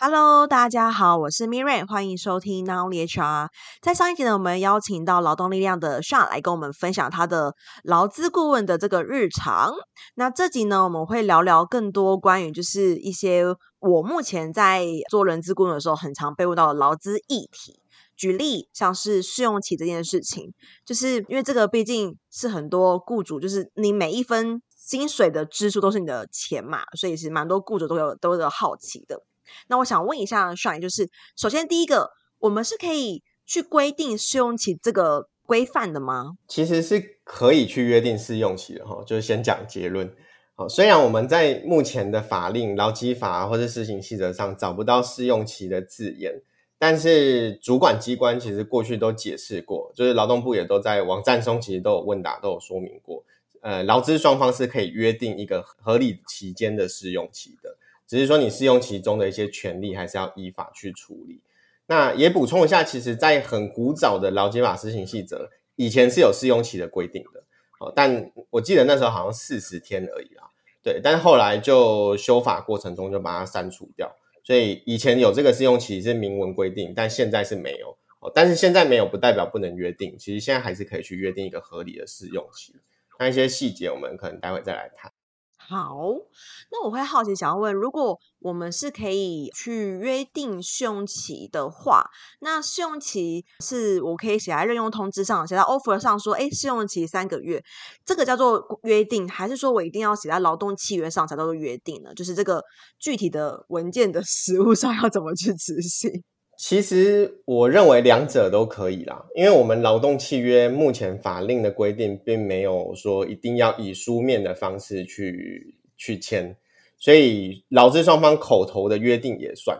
Hello，大家好，我是 Miriam，欢迎收听 Now HR。在上一集呢，我们邀请到劳动力量的 Sean 来跟我们分享他的劳资顾问的这个日常。那这集呢，我们会聊聊更多关于就是一些我目前在做人资顾问的时候，很常被问到的劳资议题。举例像是试用期这件事情，就是因为这个毕竟是很多雇主，就是你每一分薪水的支出都是你的钱嘛，所以是蛮多雇主都有都有好奇的。那我想问一下，Sean，就是首先第一个，我们是可以去规定试用期这个规范的吗？其实是可以去约定试用期的哈，就是先讲结论。好，虽然我们在目前的法令、劳基法或者施行细则上找不到试用期的字眼，但是主管机关其实过去都解释过，就是劳动部也都在网站中其实都有问答，都有说明过，呃，劳资双方是可以约定一个合理期间的试用期的。只是说你试用期中的一些权利还是要依法去处理。那也补充一下，其实，在很古早的劳基法施行细则以前是有试用期的规定的，哦但我记得那时候好像四十天而已啦。对，但是后来就修法过程中就把它删除掉，所以以前有这个试用期是明文规定，但现在是没有。哦但是现在没有不代表不能约定，其实现在还是可以去约定一个合理的试用期。那一些细节我们可能待会再来谈。好，那我会好奇想要问，如果我们是可以去约定试用期的话，那试用期是我可以写在任用通知上，写在 offer 上说，哎，试用期三个月，这个叫做约定，还是说我一定要写在劳动契约上才叫做约定呢？就是这个具体的文件的 实务上要怎么去执行？其实我认为两者都可以啦，因为我们劳动契约目前法令的规定并没有说一定要以书面的方式去去签，所以劳资双方口头的约定也算。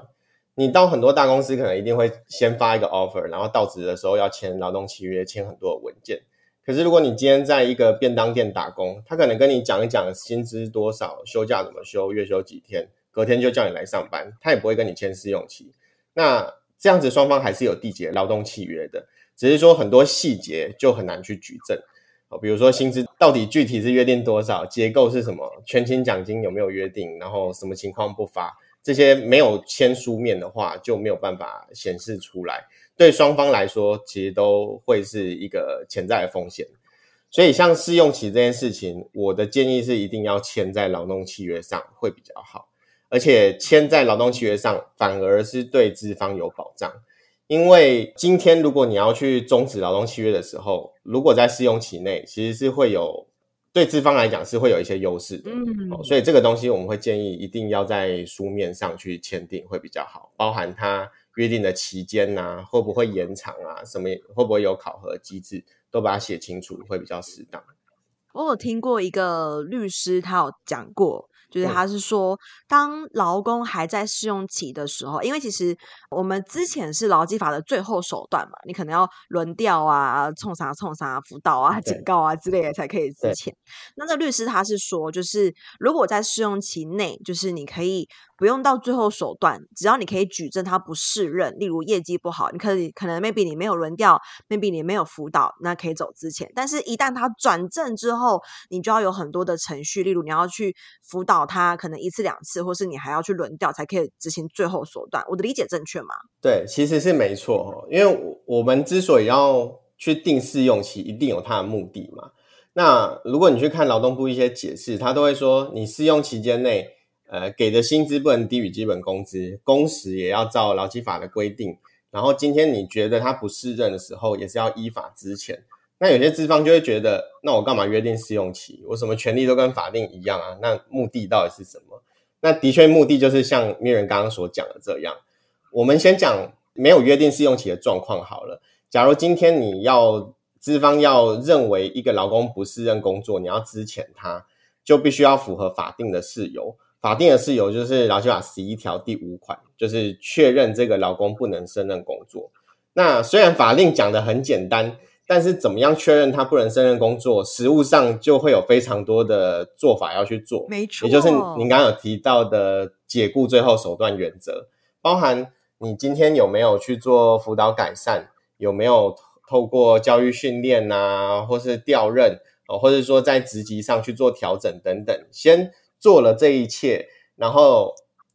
你到很多大公司可能一定会先发一个 offer，然后到职的时候要签劳动契约，签很多的文件。可是如果你今天在一个便当店打工，他可能跟你讲一讲薪资多少、休假怎么休、月休几天，隔天就叫你来上班，他也不会跟你签试用期。那这样子双方还是有缔结劳动契约的，只是说很多细节就很难去举证。比如说薪资到底具体是约定多少，结构是什么，全勤奖金有没有约定，然后什么情况不发，这些没有签书面的话就没有办法显示出来。对双方来说，其实都会是一个潜在的风险。所以像试用期这件事情，我的建议是一定要签在劳动契约上会比较好。而且签在劳动契约上，反而是对资方有保障。因为今天如果你要去终止劳动契约的时候，如果在试用期内，其实是会有对资方来讲是会有一些优势的。嗯，哦，所以这个东西我们会建议一定要在书面上去签订会比较好，包含他约定的期间呐，会不会延长啊，什么会不会有考核机制，都把它写清楚会比较适当。我有听过一个律师，他有讲过。就是他是说，当劳工还在试用期的时候，因为其实我们之前是劳基法的最后手段嘛，你可能要轮调啊、冲啥冲啥、辅导啊、警告啊之类的才可以之前。那这律师他是说，就是如果在试用期内，就是你可以不用到最后手段，只要你可以举证他不适任，例如业绩不好，你可以可能 maybe 你没有轮调，maybe 你没有辅导，那可以走之前。但是，一旦他转正之后，你就要有很多的程序，例如你要去辅导。他可能一次两次，或是你还要去轮调才可以执行最后手段。我的理解正确吗？对，其实是没错。因为我们之所以要去定试用期，一定有它的目的嘛。那如果你去看劳动部一些解释，他都会说，你试用期间内，呃，给的薪资不能低于基本工资，工时也要照劳基法的规定。然后今天你觉得他不适任的时候，也是要依法支遣。那有些资方就会觉得，那我干嘛约定试用期？我什么权利都跟法定一样啊？那目的到底是什么？那的确目的就是像 Miriam 刚刚所讲的这样。我们先讲没有约定试用期的状况好了。假如今天你要资方要认为一个劳工不适任工作，你要支遣他，就必须要符合法定的事由。法定的事由就是劳基法十一条第五款，就是确认这个劳工不能胜任工作。那虽然法令讲得很简单。但是怎么样确认他不能胜任工作？实务上就会有非常多的做法要去做，没错，也就是您刚刚有提到的解雇最后手段原则，包含你今天有没有去做辅导改善，有没有透过教育训练啊，或是调任，或者说在职级上去做调整等等，先做了这一切，然后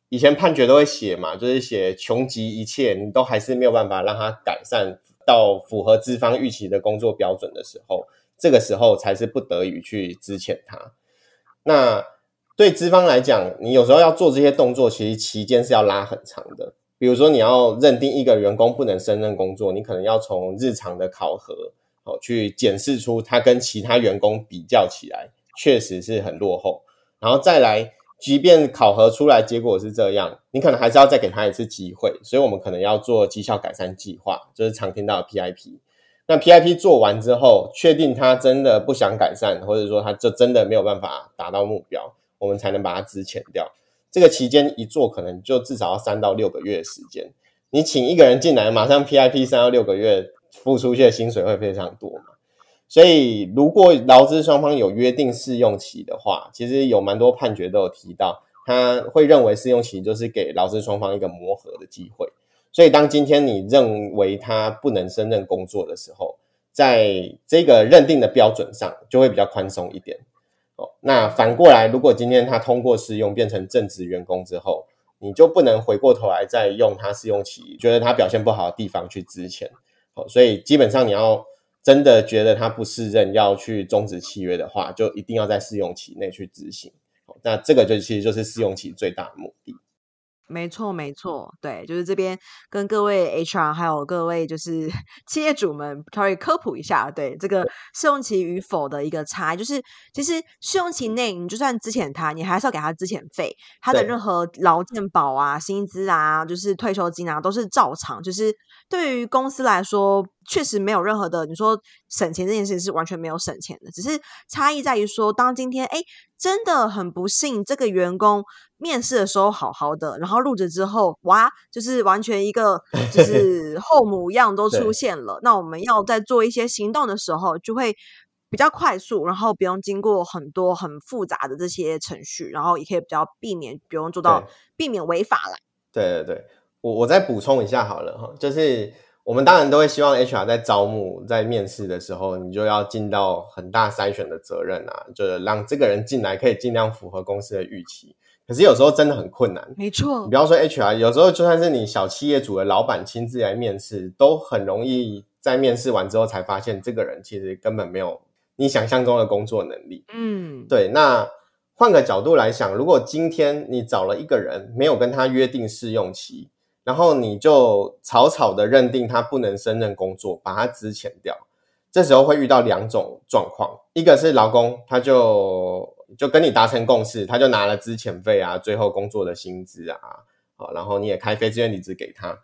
以前判决都会写嘛，就是写穷极一切，你都还是没有办法让他改善到符合资方预期的工作标准的时候，这个时候才是不得已去支遣他。那对资方来讲，你有时候要做这些动作，其实期间是要拉很长的。比如说，你要认定一个员工不能胜任工作，你可能要从日常的考核，哦，去检视出他跟其他员工比较起来，确实是很落后。然后再来，即便考核出来结果是这样，你可能还是要再给他一次机会。所以我们可能要做绩效改善计划，就是常听到的 PIP。那 PIP 做完之后，确定他真的不想改善，或者说他就真的没有办法达到目标，我们才能把他资遣掉。这个期间一做，可能就至少要三到六个月的时间。你请一个人进来，马上 PIP 三到六个月，付出去的薪水会非常多嘛。所以，如果劳资双方有约定试用期的话，其实有蛮多判决都有提到，他会认为试用期就是给劳资双方一个磨合的机会。所以，当今天你认为他不能胜任工作的时候，在这个认定的标准上就会比较宽松一点。哦，那反过来，如果今天他通过试用变成正职员工之后，你就不能回过头来再用他试用期，觉得他表现不好的地方去资遣。好，所以基本上你要真的觉得他不适任，要去终止契约的话，就一定要在试用期内去执行。那这个就其实就是试用期最大的目的。没错，没错，对，就是这边跟各位 HR 还有各位就是 企业主们稍微科普一下，对这个试用期与否的一个差异，就是其实试用期内你就算资遣他，你还是要给他资遣费，他的任何劳健保啊、薪资啊、就是退休金啊，都是照常。就是对于公司来说，确实没有任何的，你说省钱这件事情是完全没有省钱的，只是差异在于说，当今天哎真的很不幸，这个员工面试的时候好好的，然后入职之后哇，就是完全一个 就是后母样都出现了。那我们要在做一些行动的时候，就会比较快速，然后不用经过很多很复杂的这些程序，然后也可以比较避免，不用做到避免违法了。对对对，我我再补充一下好了哈，就是。我们当然都会希望 HR 在招募、在面试的时候，你就要尽到很大筛选的责任啊，就是让这个人进来可以尽量符合公司的预期。可是有时候真的很困难，没错。你不要说 HR，有时候就算是你小企业主的老板亲自来面试，都很容易在面试完之后才发现，这个人其实根本没有你想象中的工作能力。嗯，对。那换个角度来想，如果今天你找了一个人，没有跟他约定试用期，然后你就草草的认定他不能胜任工作，把他资遣掉。这时候会遇到两种状况，一个是劳工，他就就跟你达成共识，他就拿了资遣费啊，最后工作的薪资啊，好，然后你也开非自愿离职给他，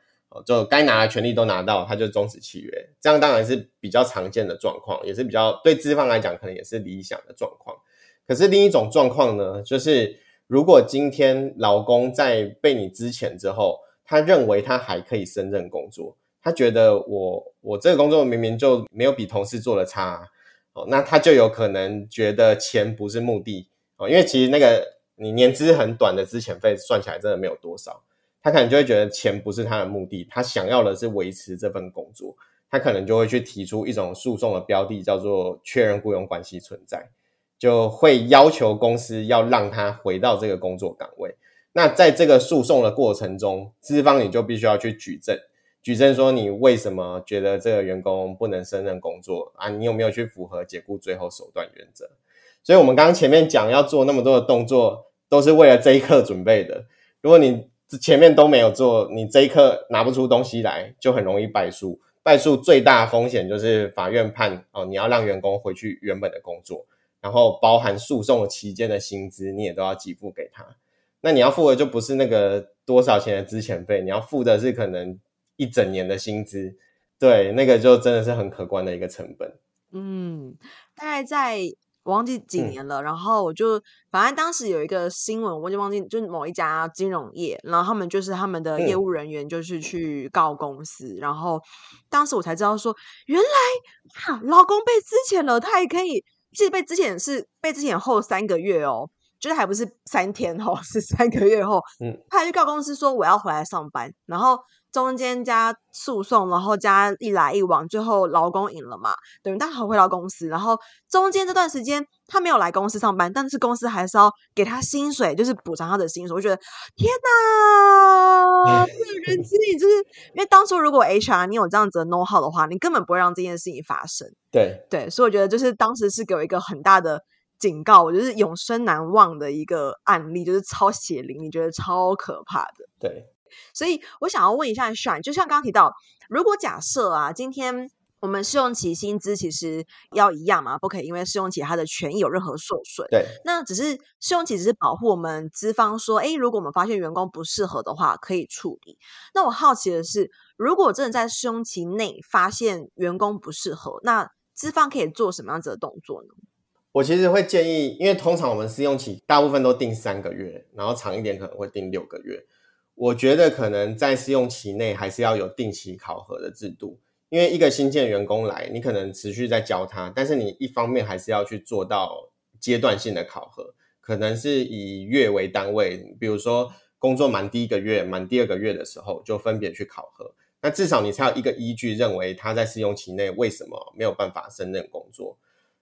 就该拿的权利都拿到，他就终止契约。这样当然是比较常见的状况，也是比较对资方来讲可能也是理想的状况。可是另一种状况呢，就是如果今天劳工在被你资遣之后，他认为他还可以胜任工作，他觉得我我这个工作明明就没有比同事做的差啊，哦，那他就有可能觉得钱不是目的哦，因为其实那个你年资很短的资遣费算起来真的没有多少，他可能就会觉得钱不是他的目的，他想要的是维持这份工作，他可能就会去提出一种诉讼的标的，叫做确认雇佣关系存在，就会要求公司要让他回到这个工作岗位。那在这个诉讼的过程中，资方你就必须要去举证，举证说你为什么觉得这个员工不能胜任工作啊？你有没有去符合解雇最后手段原则？所以，我们刚刚前面讲要做那么多的动作，都是为了这一刻准备的。如果你前面都没有做，你这一刻拿不出东西来，就很容易败诉。败诉最大的风险就是法院判哦，你要让员工回去原本的工作，然后包含诉讼期间的薪资，你也都要给付给他。那你要付的就不是那个多少钱的资遣费，你要付的是可能一整年的薪资，对，那个就真的是很可观的一个成本。嗯，大概在我忘记几年了，嗯、然后我就反正当时有一个新闻，我就忘记就是某一家金融业，然后他们就是他们的业务人员就是去告公司，嗯、然后当时我才知道说，原来啊，劳工被资遣了，他也可以，其实被资遣是被资遣后三个月哦。就是还不是三天后，是三个月后，嗯，他还去告公司说我要回来上班，然后。中间加诉讼，然后加一来一往，最后劳工赢了嘛？等于他回到公司，然后中间这段时间他没有来公司上班，但是公司还是要给他薪水，就是补偿他的薪水。我觉得天哪，这个人资 里就是因为当初如果 HR 你有这样子的 know how 的话，你根本不会让这件事情发生。对对，所以我觉得就是当时是给我一个很大的警告，我就是永生难忘的一个案例，就是超血淋，你觉得超可怕的。对。所以我想要问一下 Shine，就像刚刚提到，如果假设啊，今天我们试用期薪资其实要一样嘛，不可以因为试用期它的权益有任何受损。对，那只是试用期只是保护我们资方说，哎，如果我们发现员工不适合的话，可以处理。那我好奇的是，如果真的在试用期内发现员工不适合，那资方可以做什么样子的动作呢？我其实会建议，因为通常我们试用期大部分都定三个月，然后长一点可能会定六个月。我觉得可能在试用期内还是要有定期考核的制度，因为一个新进员工来，你可能持续在教他，但是你一方面还是要去做到阶段性的考核，可能是以月为单位，比如说工作满第一个月、满第二个月的时候就分别去考核，那至少你才有一个依据认为他在试用期内为什么没有办法胜任工作。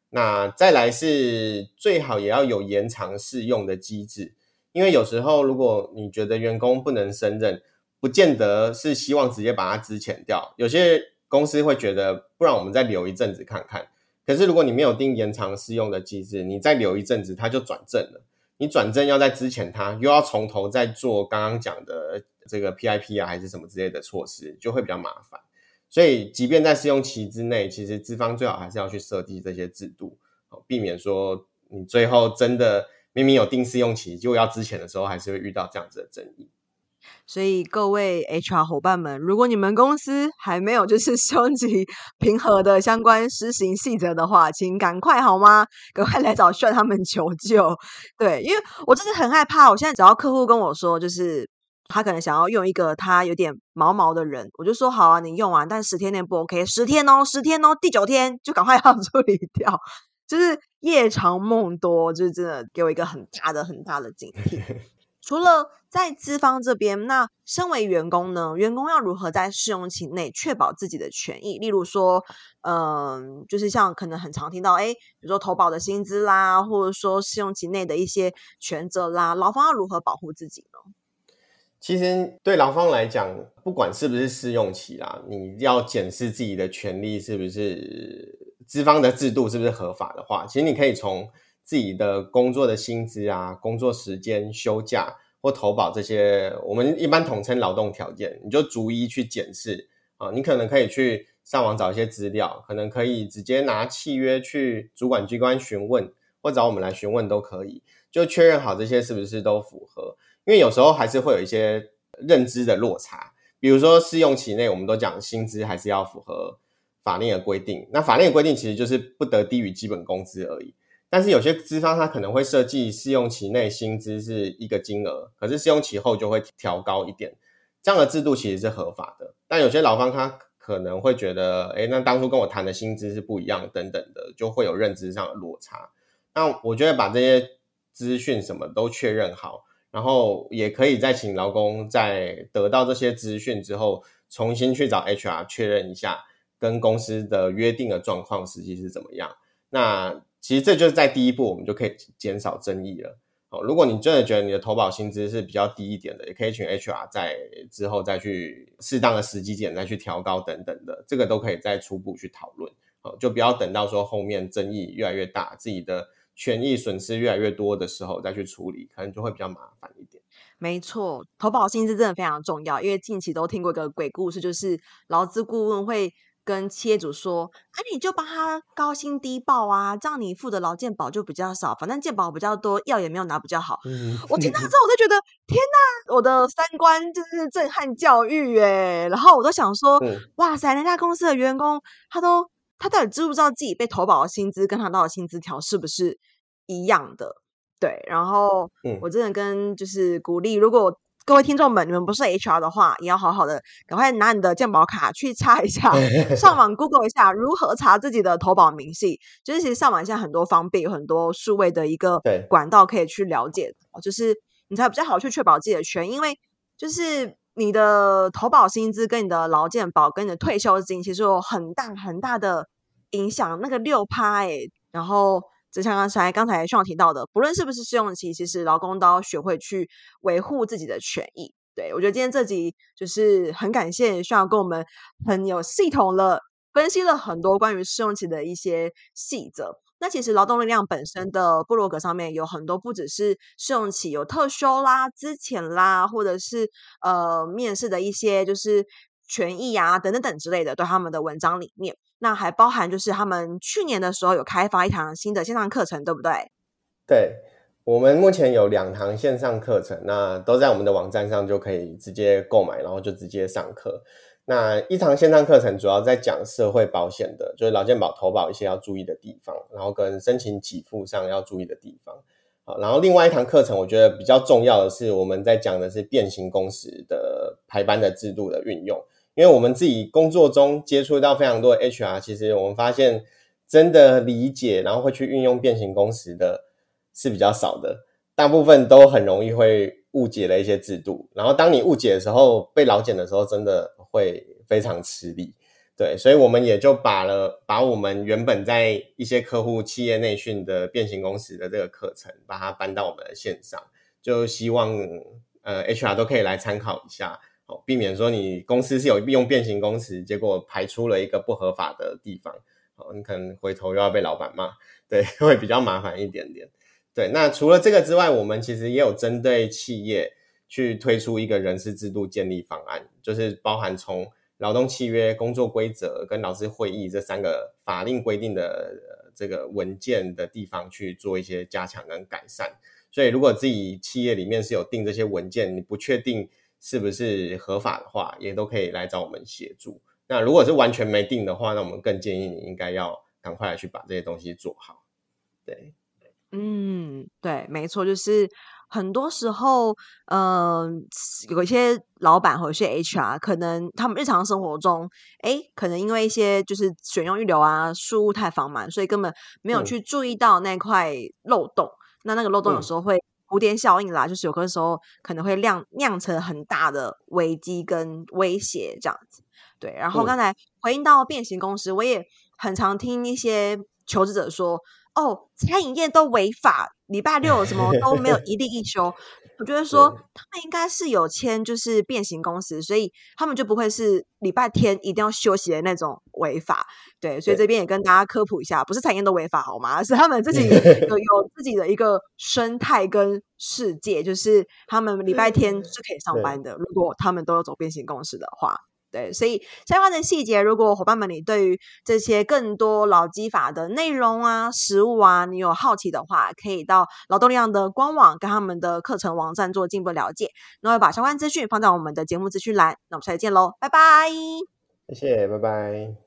那再来是最好也要有延长试用的机制。因为有时候，如果你觉得员工不能胜任，不见得是希望直接把他资遣掉。有些公司会觉得，不然我们再留一阵子看看。可是如果你没有定延长试用的机制，你再留一阵子，他就转正了。你转正要再资遣他，又要从头再做刚刚讲的这个 PIP 啊，还是什么之类的措施，就会比较麻烦。所以，即便在试用期之内，其实资方最好还是要去设计这些制度，避免说你最后真的。明明有定试用期，就要资遣的时候，还是会遇到这样子的争议。所以各位 HR 伙伴们，如果你们公司还没有就是 收集平和的相关施行细则的话，请赶快好吗？赶快来找 炫他们求救。对，因为我真的很害怕。我现在只要客户跟我说，就是他可能想要用一个他有点毛毛的人，我就说好啊，你用完，但十天内不 OK，十天哦，十天哦，第九天就赶快 要处理掉。就是夜长梦多，就是真的给我一个很大的、很大的警惕。除了在资方这边，那身为员工呢？员工要如何在试用期内确保自己的权益？例如说，嗯、呃，就是像可能很常听到，哎，比如说投保的薪资啦，或者说试用期内的一些权责啦，劳方要如何保护自己呢？其实对劳方来讲，不管是不是试用期啦，你要检视自己的权利是不是。资方的制度是不是合法的话，其实你可以从自己的工作的薪资啊、工作时间、休假或投保这些，我们一般统称劳动条件，你就逐一去检视啊。你可能可以去上网找一些资料，可能可以直接拿契约去主管机关询问，或找我们来询问都可以，就确认好这些是不是都符合。因为有时候还是会有一些认知的落差，比如说试用期内，我们都讲薪资还是要符合。法令的规定，那法令的规定其实就是不得低于基本工资而已。但是有些资方他可能会设计试用期内薪资是一个金额，可是试用期后就会调高一点，这样的制度其实是合法的。但有些劳方他可能会觉得，诶，那当初跟我谈的薪资是不一样，等等的，就会有认知上的落差。那我觉得把这些资讯什么都确认好，然后也可以再请劳工在得到这些资讯之后，重新去找 HR 确认一下。跟公司的约定的状况实际是怎么样？那其实这就是在第一步，我们就可以减少争议了。哦，如果你真的觉得你的投保薪资是比较低一点的，也可以请 HR 在之后再去适当的时机点再去调高等等的，这个都可以再初步去讨论。哦，就不要等到说后面争议越来越大，自己的权益损失越来越多的时候再去处理，可能就会比较麻烦一点。没错，投保薪资真的非常重要，因为近期都听过一个鬼故事，就是劳资顾问会。跟企业主说，啊，你就帮他高薪低报啊，这样你付的劳健保就比较少，反正健保比较多，药也没有拿比较好。嗯、我听到之后，我就觉得天哪，我的三观就是震撼教育哎，然后我都想说，嗯、哇塞，人家公司的员工他都他到底知不知道自己被投保的薪资跟他到的薪资条是不是一样的？对，然后我真的跟就是鼓励，如果各位听众们，你们不是 HR 的话，也要好好的赶快拿你的健保卡去查一下，上网 Google 一下如何查自己的投保明细。就是其实上网现在很多方便，有很多数位的一个管道可以去了解，就是你才比较好去确保自己的权，因为就是你的投保薪资跟你的劳健保跟你的退休金其实有很大很大的影响。那个六趴哎，然后。就像刚才刚才上提到的，不论是不是试用期，其实劳工都要学会去维护自己的权益。对，我觉得今天这集就是很感谢需要跟我们很有系统的分析了很多关于试用期的一些细则。那其实劳动力量本身的部落格上面有很多，不只是试用期有特休啦、资遣啦，或者是呃面试的一些就是权益啊等等等之类的，对他们的文章里面。那还包含就是他们去年的时候有开发一堂新的线上课程，对不对？对，我们目前有两堂线上课程，那都在我们的网站上就可以直接购买，然后就直接上课。那一堂线上课程主要在讲社会保险的，就是劳健保投保一些要注意的地方，然后跟申请给付上要注意的地方。好，然后另外一堂课程，我觉得比较重要的是，我们在讲的是变形工时的排班的制度的运用。因为我们自己工作中接触到非常多的 HR，其实我们发现真的理解，然后会去运用变形工时的是比较少的，大部分都很容易会误解了一些制度。然后当你误解的时候，被劳检的时候，真的会非常吃力。对，所以我们也就把了把我们原本在一些客户企业内训的变形公司的这个课程，把它搬到我们的线上，就希望呃 HR 都可以来参考一下。哦，避免说你公司是有用变形公司，结果排出了一个不合法的地方，哦，你可能回头又要被老板骂，对，会比较麻烦一点点。对，那除了这个之外，我们其实也有针对企业去推出一个人事制度建立方案，就是包含从劳动契约、工作规则跟劳资会议这三个法令规定的这个文件的地方去做一些加强跟改善。所以，如果自己企业里面是有定这些文件，你不确定。是不是合法的话，也都可以来找我们协助。那如果是完全没定的话，那我们更建议你应该要赶快来去把这些东西做好。对，嗯，对，没错，就是很多时候，嗯、呃，有一些老板和一些 HR，可能他们日常生活中，哎，可能因为一些就是选用预留啊，事务太繁忙，所以根本没有去注意到那块漏洞。嗯、那那个漏洞有时候会。蝴蝶效应啦，就是有的时候可能会酿酿成很大的危机跟威胁这样子。对，然后刚才回应到变形公司，我也很常听一些求职者说，哦，餐饮业都违法，礼拜六什么都没有 一例一休。我觉得说他们应该是有签就是变形公司，所以他们就不会是礼拜天一定要休息的那种违法。对，所以这边也跟大家科普一下，不是产业都违法好吗？是他们自己有 有自己的一个生态跟世界，就是他们礼拜天是可以上班的，如果他们都要走变形公司的话。对，所以相关的细节，如果伙伴们你对于这些更多劳基法的内容啊、实物啊，你有好奇的话，可以到劳动力量的官网跟他们的课程网站做进一步了解。那会把相关资讯放在我们的节目资讯栏。那我们下次见喽，拜拜！谢谢，拜拜。